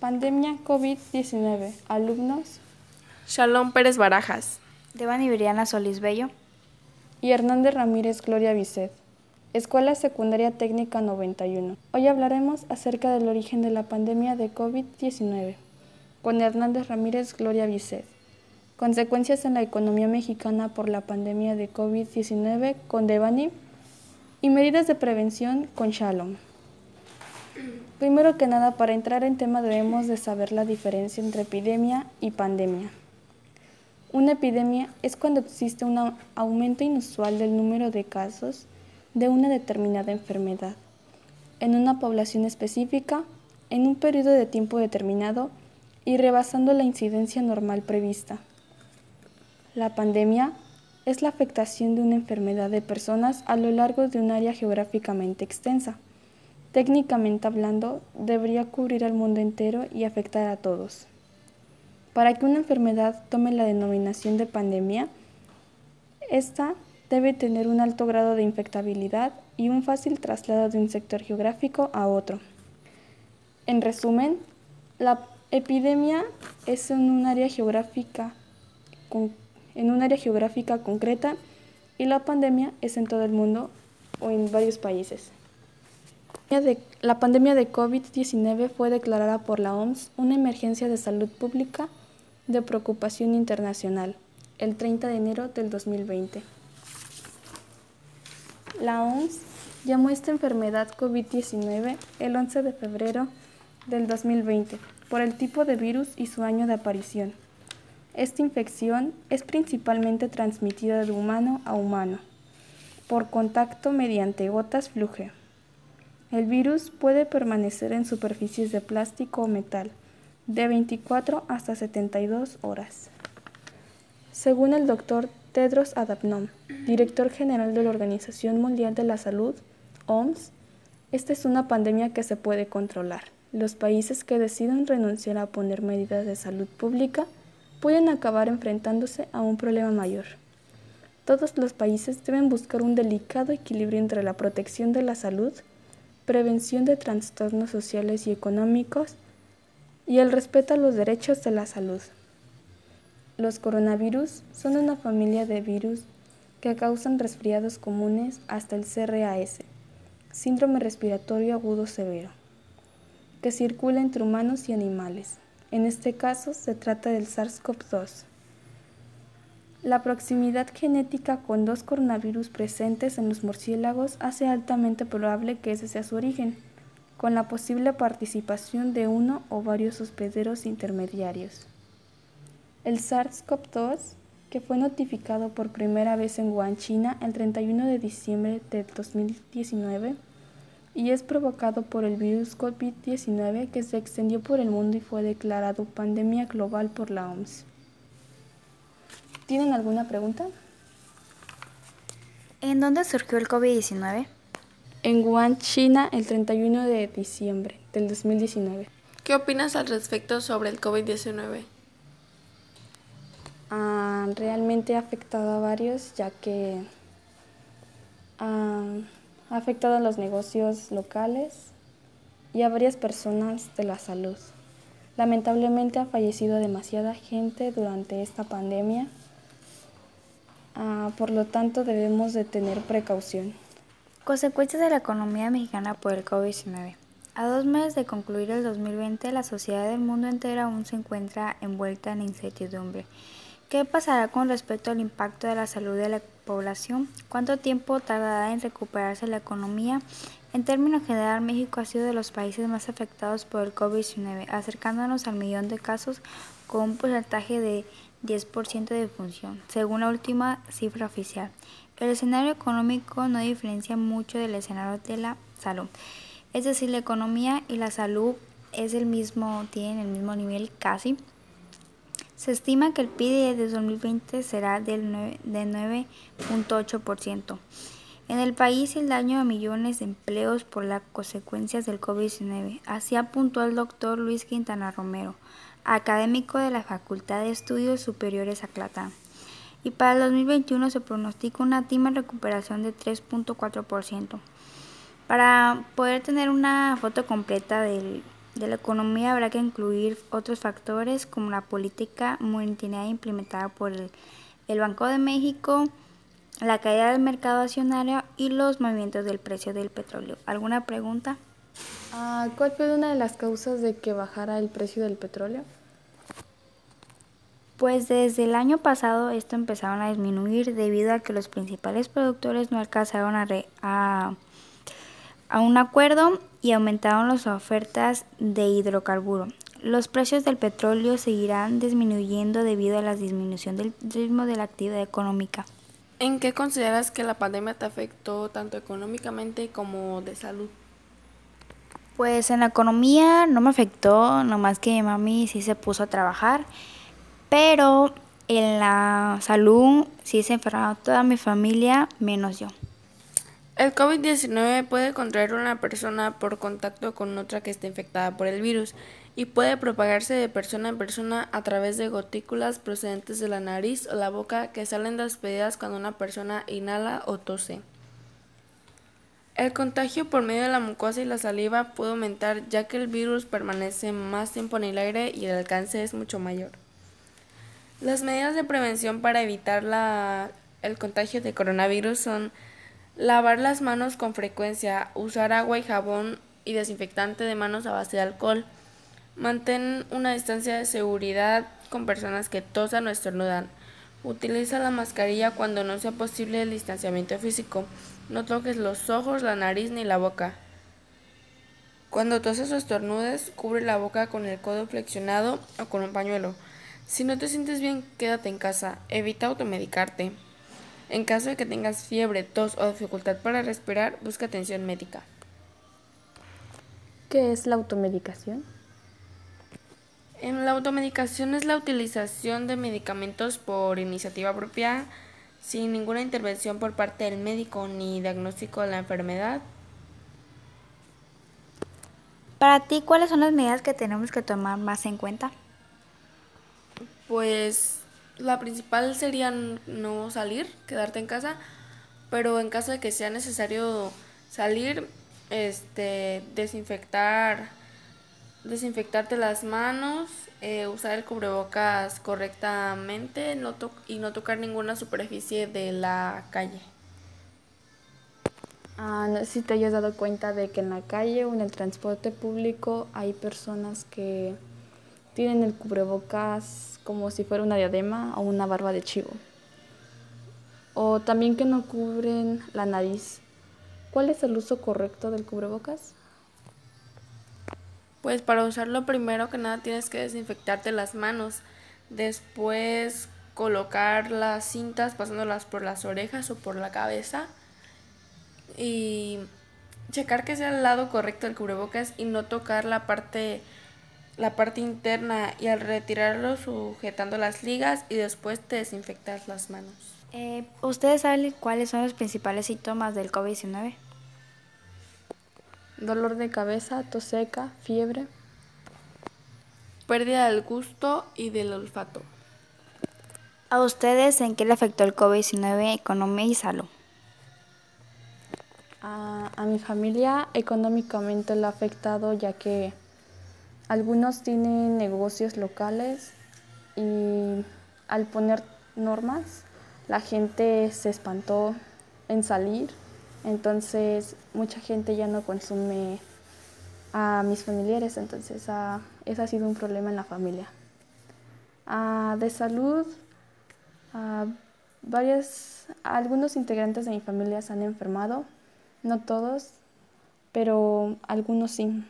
Pandemia COVID-19. Alumnos. Shalom Pérez Barajas. Devani Viriana Solís Bello. Y Hernández Ramírez Gloria Vicet. Escuela Secundaria Técnica 91. Hoy hablaremos acerca del origen de la pandemia de COVID-19 con Hernández Ramírez Gloria Vicet. Consecuencias en la economía mexicana por la pandemia de COVID-19 con Devani y medidas de prevención con Shalom. Primero que nada, para entrar en tema debemos de saber la diferencia entre epidemia y pandemia. Una epidemia es cuando existe un aumento inusual del número de casos de una determinada enfermedad en una población específica en un periodo de tiempo determinado y rebasando la incidencia normal prevista. La pandemia es la afectación de una enfermedad de personas a lo largo de un área geográficamente extensa. Técnicamente hablando, debería cubrir al mundo entero y afectar a todos. Para que una enfermedad tome la denominación de pandemia, esta debe tener un alto grado de infectabilidad y un fácil traslado de un sector geográfico a otro. En resumen, la epidemia es en un área geográfica en un área geográfica concreta y la pandemia es en todo el mundo o en varios países. La pandemia de COVID-19 fue declarada por la OMS una emergencia de salud pública de preocupación internacional el 30 de enero del 2020. La OMS llamó esta enfermedad COVID-19 el 11 de febrero del 2020 por el tipo de virus y su año de aparición. Esta infección es principalmente transmitida de humano a humano por contacto mediante gotas fluge. El virus puede permanecer en superficies de plástico o metal de 24 hasta 72 horas. Según el doctor Tedros Adhanom, director general de la Organización Mundial de la Salud, OMS, esta es una pandemia que se puede controlar. Los países que decidan renunciar a poner medidas de salud pública pueden acabar enfrentándose a un problema mayor. Todos los países deben buscar un delicado equilibrio entre la protección de la salud, prevención de trastornos sociales y económicos y el respeto a los derechos de la salud. Los coronavirus son una familia de virus que causan resfriados comunes hasta el CRAS, síndrome respiratorio agudo severo, que circula entre humanos y animales. En este caso se trata del SARS-CoV-2. La proximidad genética con dos coronavirus presentes en los murciélagos hace altamente probable que ese sea su origen, con la posible participación de uno o varios hospederos intermediarios. El SARS-CoV-2, que fue notificado por primera vez en Wuhan, China, el 31 de diciembre de 2019, y es provocado por el virus COVID-19 que se extendió por el mundo y fue declarado pandemia global por la OMS. ¿Tienen alguna pregunta? ¿En dónde surgió el COVID-19? En Wuhan, China, el 31 de diciembre del 2019. ¿Qué opinas al respecto sobre el COVID-19? Ah, realmente ha afectado a varios, ya que ah, ha afectado a los negocios locales y a varias personas de la salud. Lamentablemente ha fallecido demasiada gente durante esta pandemia, ah, por lo tanto debemos de tener precaución. Consecuencias de la economía mexicana por el COVID-19. A dos meses de concluir el 2020, la sociedad del mundo entero aún se encuentra envuelta en incertidumbre ¿Qué pasará con respecto al impacto de la salud de la población? ¿Cuánto tiempo tardará en recuperarse la economía? En términos general, México ha sido de los países más afectados por el COVID-19, acercándonos al millón de casos con un porcentaje de 10% de función, según la última cifra oficial. El escenario económico no diferencia mucho del escenario de la salud. Es decir, la economía y la salud es el mismo, tienen el mismo nivel casi. Se estima que el PIB de 2020 será del 9.8%. En el país el daño a millones de empleos por las consecuencias del COVID-19. Así apuntó el doctor Luis Quintana Romero, académico de la Facultad de Estudios Superiores Aclatán. Y para el 2021 se pronostica una tima recuperación de 3.4%. Para poder tener una foto completa del de la economía habrá que incluir otros factores como la política monetaria implementada por el Banco de México, la caída del mercado accionario y los movimientos del precio del petróleo. ¿Alguna pregunta? Ah, ¿Cuál fue una de las causas de que bajara el precio del petróleo? Pues desde el año pasado esto empezaron a disminuir debido a que los principales productores no alcanzaron a, a, a un acuerdo y aumentaron las ofertas de hidrocarburo. Los precios del petróleo seguirán disminuyendo debido a la disminución del ritmo de la actividad económica. ¿En qué consideras que la pandemia te afectó tanto económicamente como de salud? Pues en la economía no me afectó, nomás que mi mami sí se puso a trabajar, pero en la salud sí se enfermó toda mi familia, menos yo. El COVID-19 puede contraer una persona por contacto con otra que esté infectada por el virus y puede propagarse de persona en persona a través de gotículas procedentes de la nariz o la boca que salen despedidas cuando una persona inhala o tose. El contagio por medio de la mucosa y la saliva puede aumentar ya que el virus permanece más tiempo en el aire y el alcance es mucho mayor. Las medidas de prevención para evitar la, el contagio de coronavirus son lavar las manos con frecuencia, usar agua y jabón y desinfectante de manos a base de alcohol, mantén una distancia de seguridad con personas que tosan o estornudan, utiliza la mascarilla cuando no sea posible el distanciamiento físico, no toques los ojos, la nariz ni la boca. Cuando toses o estornudes, cubre la boca con el codo flexionado o con un pañuelo. Si no te sientes bien, quédate en casa. Evita automedicarte. En caso de que tengas fiebre, tos o dificultad para respirar, busca atención médica. ¿Qué es la automedicación? En la automedicación es la utilización de medicamentos por iniciativa propia sin ninguna intervención por parte del médico ni diagnóstico de la enfermedad. Para ti, ¿cuáles son las medidas que tenemos que tomar más en cuenta? Pues la principal sería no salir, quedarte en casa, pero en caso de que sea necesario salir, este, desinfectar, desinfectarte las manos, eh, usar el cubrebocas correctamente no y no tocar ninguna superficie de la calle. Ah, no sé si te hayas dado cuenta de que en la calle o en el transporte público hay personas que tienen el cubrebocas como si fuera una diadema o una barba de chivo. O también que no cubren la nariz. ¿Cuál es el uso correcto del cubrebocas? Pues para usarlo primero que nada tienes que desinfectarte las manos. Después colocar las cintas pasándolas por las orejas o por la cabeza. Y checar que sea el lado correcto del cubrebocas y no tocar la parte la parte interna y al retirarlo sujetando las ligas y después te desinfectas las manos. Eh, ¿Ustedes saben cuáles son los principales síntomas del COVID-19? Dolor de cabeza, tos seca, fiebre. Pérdida del gusto y del olfato. ¿A ustedes en qué le afectó el COVID-19 economía y salud? A, a, mi familia económicamente le ha afectado ya que algunos tienen negocios locales y al poner normas la gente se espantó en salir entonces mucha gente ya no consume a mis familiares, entonces uh, ese ha sido un problema en la familia. Uh, de salud, uh, varios, algunos integrantes de mi familia se han enfermado, no todos, pero algunos sí.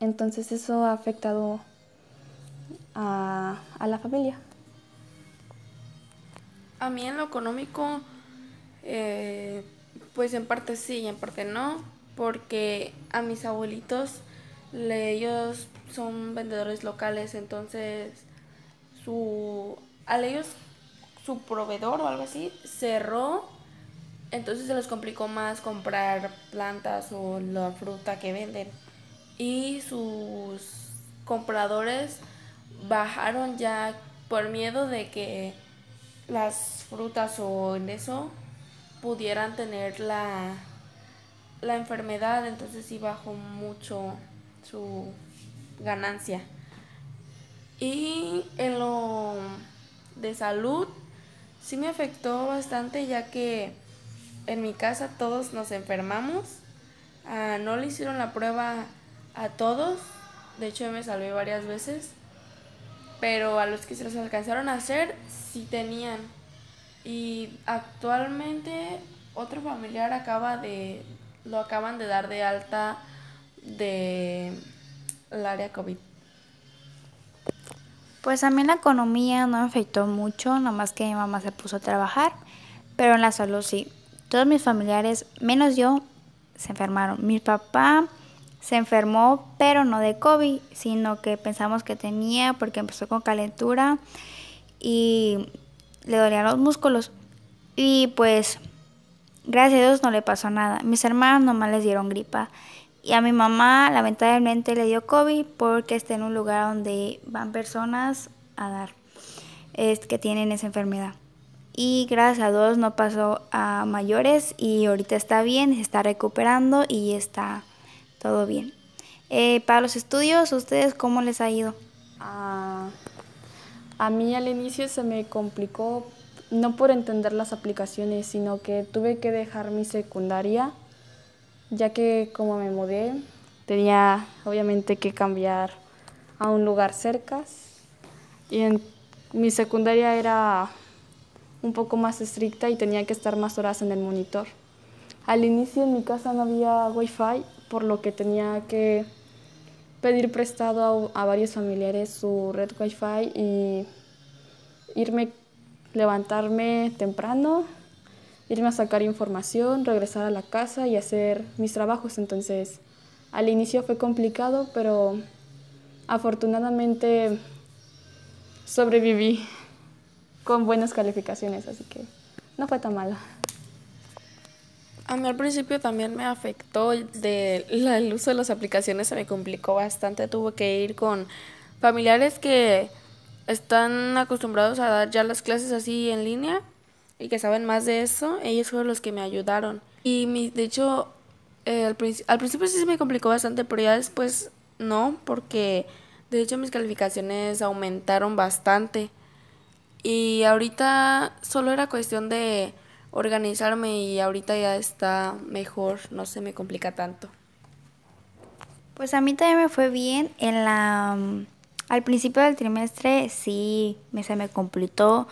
Entonces eso ha afectado a, a la familia. A mí en lo económico, eh, pues en parte sí y en parte no, porque a mis abuelitos ellos son vendedores locales, entonces su a ellos su proveedor o algo así cerró, entonces se les complicó más comprar plantas o la fruta que venden. Y sus compradores bajaron ya por miedo de que las frutas o en eso pudieran tener la, la enfermedad, entonces sí bajó mucho su, ganancia. Y en lo de salud, sí me afectó bastante ya que en mi casa todos nos enfermamos. Ah, no le hicieron la prueba a todos. De hecho, me salvé varias veces. Pero a los que se los alcanzaron a hacer, sí tenían. Y actualmente otro familiar acaba de, lo acaban de dar de alta de el área COVID. Pues a mí la economía no me afectó mucho, nomás que mi mamá se puso a trabajar, pero en la salud sí. Todos mis familiares, menos yo, se enfermaron. Mi papá se enfermó, pero no de COVID, sino que pensamos que tenía porque empezó con calentura y le dolían los músculos. Y pues, gracias a Dios no le pasó nada. Mis hermanos nomás les dieron gripa. Y a mi mamá lamentablemente le dio COVID porque está en un lugar donde van personas a dar es que tienen esa enfermedad. Y gracias a Dios no pasó a mayores y ahorita está bien, se está recuperando y está todo bien. Eh, para los estudios, ¿ustedes cómo les ha ido? Ah, a mí al inicio se me complicó no por entender las aplicaciones, sino que tuve que dejar mi secundaria, ya que como me mudé, tenía obviamente que cambiar a un lugar cerca. Y en mi secundaria era un poco más estricta y tenía que estar más horas en el monitor. Al inicio en mi casa no había wifi, por lo que tenía que pedir prestado a, varios familiares su red wifi y irme levantarme temprano, irme a sacar información, regresar a la casa y hacer mis trabajos. Entonces, al inicio fue complicado, pero afortunadamente sobreviví con buenas calificaciones, así que no fue tan malo. A mí al principio también me afectó de el uso de las aplicaciones, se me complicó bastante, tuve que ir con familiares que están acostumbrados a dar ya las clases así en línea y que saben más de eso, ellos fueron los que me ayudaron. Y mi, de hecho, eh, al, al, principio sí se me complicó bastante, pero ya después no, porque de hecho mis calificaciones aumentaron bastante. Y ahorita solo era cuestión de organizarme y ahorita ya está mejor, no se me complica tanto. Pues a mí también me fue bien en la al principio del trimestre sí, me, se me completó,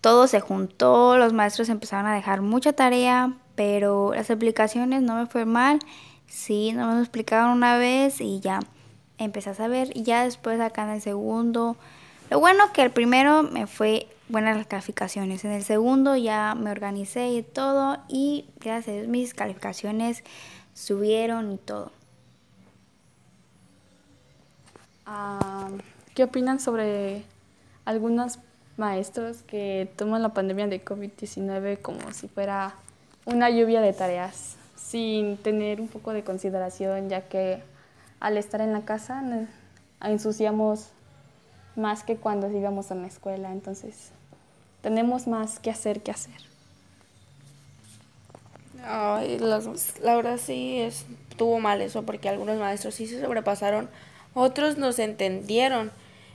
todo se juntó, los maestros empezaron a dejar mucha tarea, pero las explicaciones no me fue mal, sí, no me lo explicaron una vez y ya empecé a saber, ya después acá en el segundo, lo bueno que el primero me fue buenas las calificaciones, en el segundo ya me organicé y todo, y gracias a mis calificaciones subieron y todo. ¿Qué opinan sobre algunos maestros que toman la pandemia de COVID-19 como si fuera una lluvia de tareas, sin tener un poco de consideración, ya que al estar en la casa ensuciamos más que cuando íbamos a la escuela, entonces tenemos más que hacer que hacer. Ay, la, la verdad sí estuvo mal eso, porque algunos maestros sí se sobrepasaron otros nos entendieron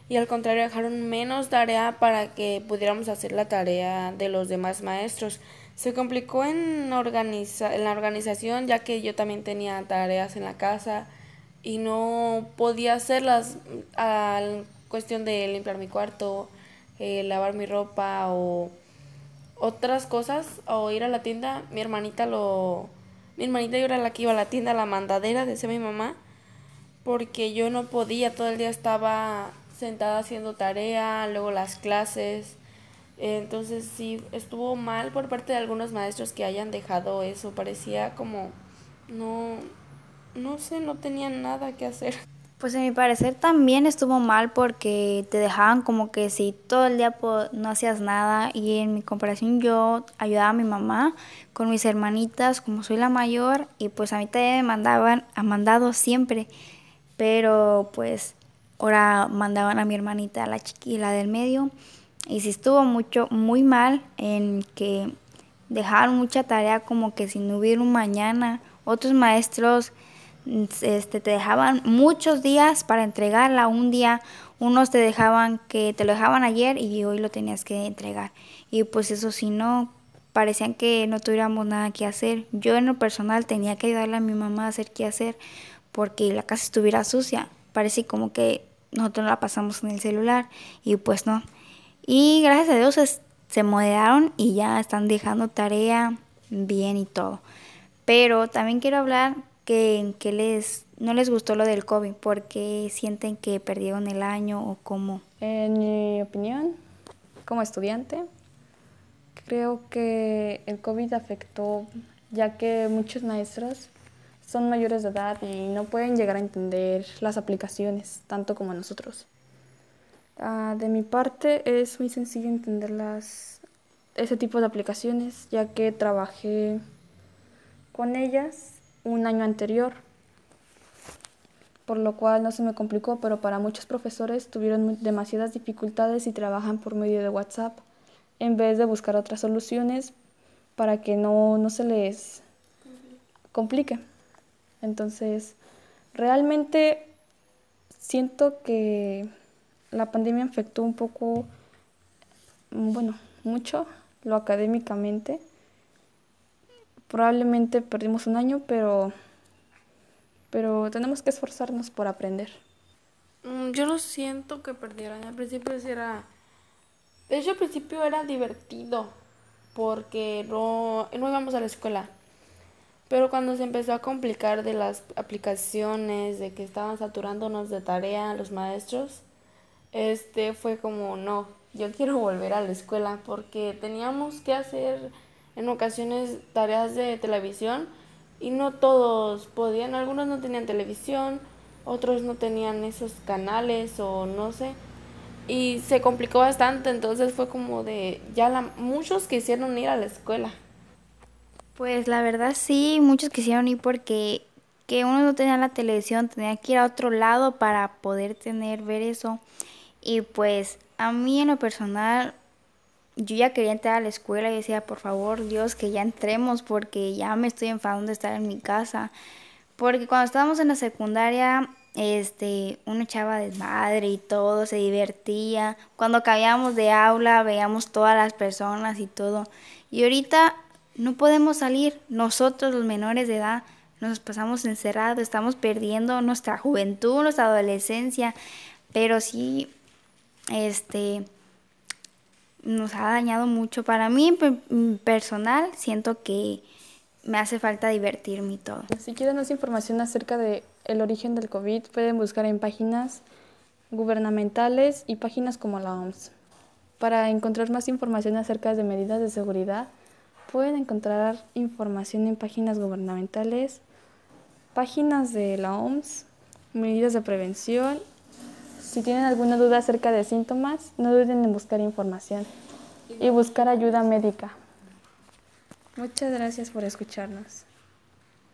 y al contrario dejaron menos tarea para que pudiéramos hacer la tarea de los demás maestros. Se complicó en, organiza en la organización ya que yo también tenía tareas en la casa y no podía hacerlas a cuestión de limpiar mi cuarto, eh, lavar mi ropa o otras cosas o ir a la tienda. Mi hermanita lo... Mi hermanita yo era la que iba a la tienda, la mandadera, decía mi mamá porque yo no podía, todo el día estaba sentada haciendo tarea, luego las clases. Entonces sí, estuvo mal por parte de algunos maestros que hayan dejado eso. Parecía como no, no sé, no tenían nada que hacer. Pues en mi parecer también estuvo mal porque te dejaban como que si todo el día no hacías nada. Y en mi comparación yo ayudaba a mi mamá con mis hermanitas como soy la mayor y pues a mí me mandaban, a mandado siempre. Pero pues ahora mandaban a mi hermanita, a la chiquila del medio, y sí estuvo mucho, muy mal en que dejaron mucha tarea como que si no hubiera un mañana. Otros maestros este, te dejaban muchos días para entregarla, un día unos te dejaban que te lo dejaban ayer y hoy lo tenías que entregar. Y pues eso si no, parecían que no tuviéramos nada que hacer. Yo en lo personal tenía que ayudarle a mi mamá a hacer qué hacer porque la casa estuviera sucia. Parece como que nosotros la pasamos en el celular y pues no. Y gracias a Dios se moderaron y ya están dejando tarea bien y todo. Pero también quiero hablar que, que les, no les gustó lo del COVID porque sienten que perdieron el año o cómo. En mi opinión, como estudiante, creo que el COVID afectó ya que muchos maestros son mayores de edad y no pueden llegar a entender las aplicaciones tanto como nosotros. Ah, de mi parte es muy sencillo entender las, ese tipo de aplicaciones ya que trabajé con ellas un año anterior, por lo cual no se me complicó, pero para muchos profesores tuvieron demasiadas dificultades y trabajan por medio de WhatsApp en vez de buscar otras soluciones para que no, no se les complique. Entonces, realmente siento que la pandemia afectó un poco, bueno, mucho lo académicamente Probablemente perdimos un año, pero, pero tenemos que esforzarnos por aprender. Mm, yo no siento que perdieran. Al principio era... De hecho, al principio era divertido porque no, no íbamos a la escuela. Pero cuando se empezó a complicar de las aplicaciones, de que estaban saturándonos de tarea los maestros, este fue como, no, yo quiero volver a la escuela porque teníamos que hacer en ocasiones tareas de televisión y no todos podían, algunos no tenían televisión, otros no tenían esos canales o no sé. Y se complicó bastante, entonces fue como de, ya la, muchos quisieron ir a la escuela. Pues la verdad sí, muchos quisieron ir porque que uno no tenía la televisión, tenía que ir a otro lado para poder tener, ver eso. Y pues a mí en lo personal yo ya quería entrar a la escuela y decía, por favor, Dios, que ya entremos porque ya me estoy enfadando de estar en mi casa. Porque cuando estábamos en la secundaria, este, uno echaba desmadre y todo, se divertía. Cuando cambiábamos de aula, veíamos todas las personas y todo. Y ahorita no podemos salir. Nosotros, los menores de edad, nos pasamos encerrados, estamos perdiendo nuestra juventud, nuestra adolescencia. Pero sí, este nos ha dañado mucho. Para mí, mm, personal, siento que me hace falta divertirme y todo. Si quieren más información acerca del el origen del COVID, pueden buscar en páginas gubernamentales y páginas como la OMS. Para encontrar más información acerca de medidas de seguridad, pueden encontrar información en páginas gubernamentales, páginas de la OMS, medidas de prevención si tienen alguna duda acerca de síntomas, no duden en buscar información y buscar ayuda médica. Muchas gracias por escucharnos.